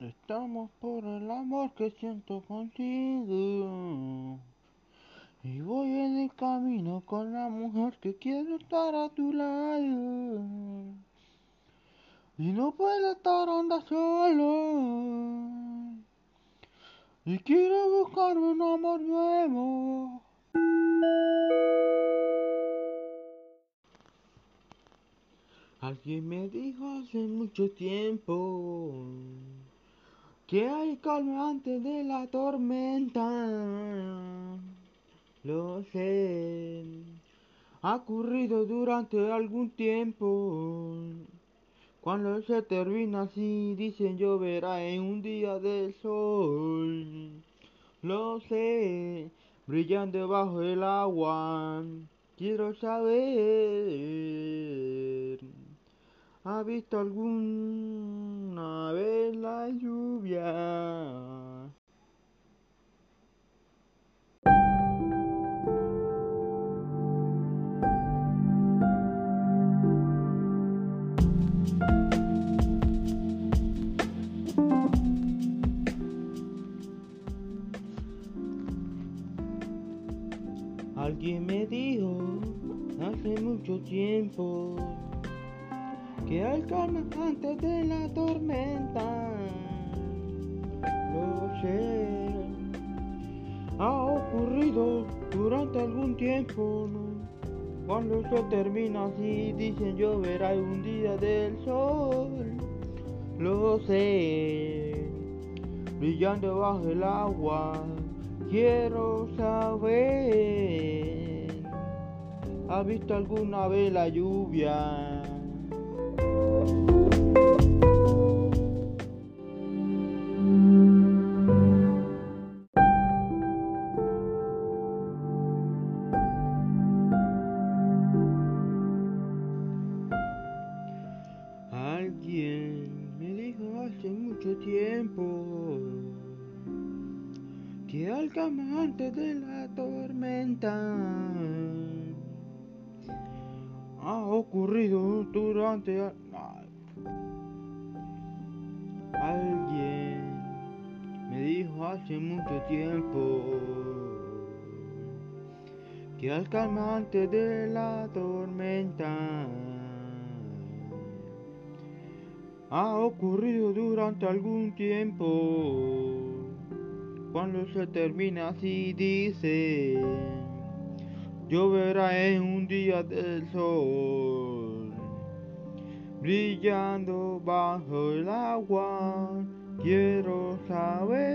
Estamos por el amor que siento contigo. Y voy en el camino con la mujer que quiero estar a tu lado. Y no puedo estar andando solo. Y quiero buscar un amor nuevo. Alguien me dijo hace mucho tiempo que hay calma antes de la tormenta. Lo sé, ha ocurrido durante algún tiempo. Cuando se termina así, dicen lloverá en un día del sol. Lo sé, brillando bajo el agua. Quiero saber. ¿Ha visto alguna vez la lluvia? Alguien me dijo hace mucho tiempo que hay calma antes de la tormenta. Lo sé, ha ocurrido durante algún tiempo. Cuando se termina así, dicen lloverá un día del sol. Lo sé, brillando bajo el agua. Quiero saber, ¿ha visto alguna vez la lluvia? Tiempo que al calma antes de la tormenta ha ocurrido durante alguien me dijo hace mucho tiempo que al calma antes de la tormenta ha ocurrido durante algún tiempo. Cuando se termina así dice, lloverá en un día del sol, brillando bajo el agua. Quiero saber.